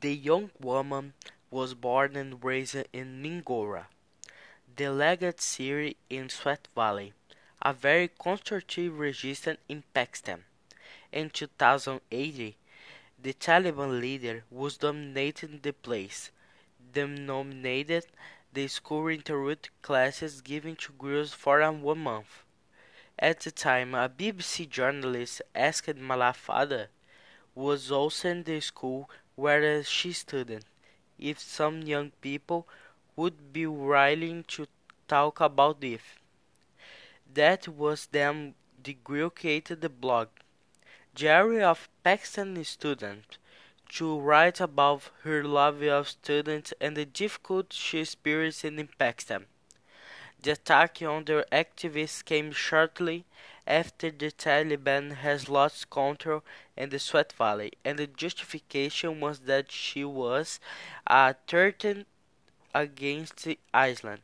The young woman was born and raised in Mingora, the largest city in Swat Valley, a very conservative region in Pakistan. In 2008, the Taliban leader was dominating the place, denominated the school interrupted classes given to girls for one month. At the time, a BBC journalist asked Malala Fada, was also in the school where she studied, if some young people would be willing to talk about it. That was then created the blog, Diary of Pakistani Student, to write about her love of students and the difficulties she experienced in Pakistan. The attack on the activists came shortly after the Taliban has lost control in the Swat Valley, and the justification was that she was uh, a threat against Islam.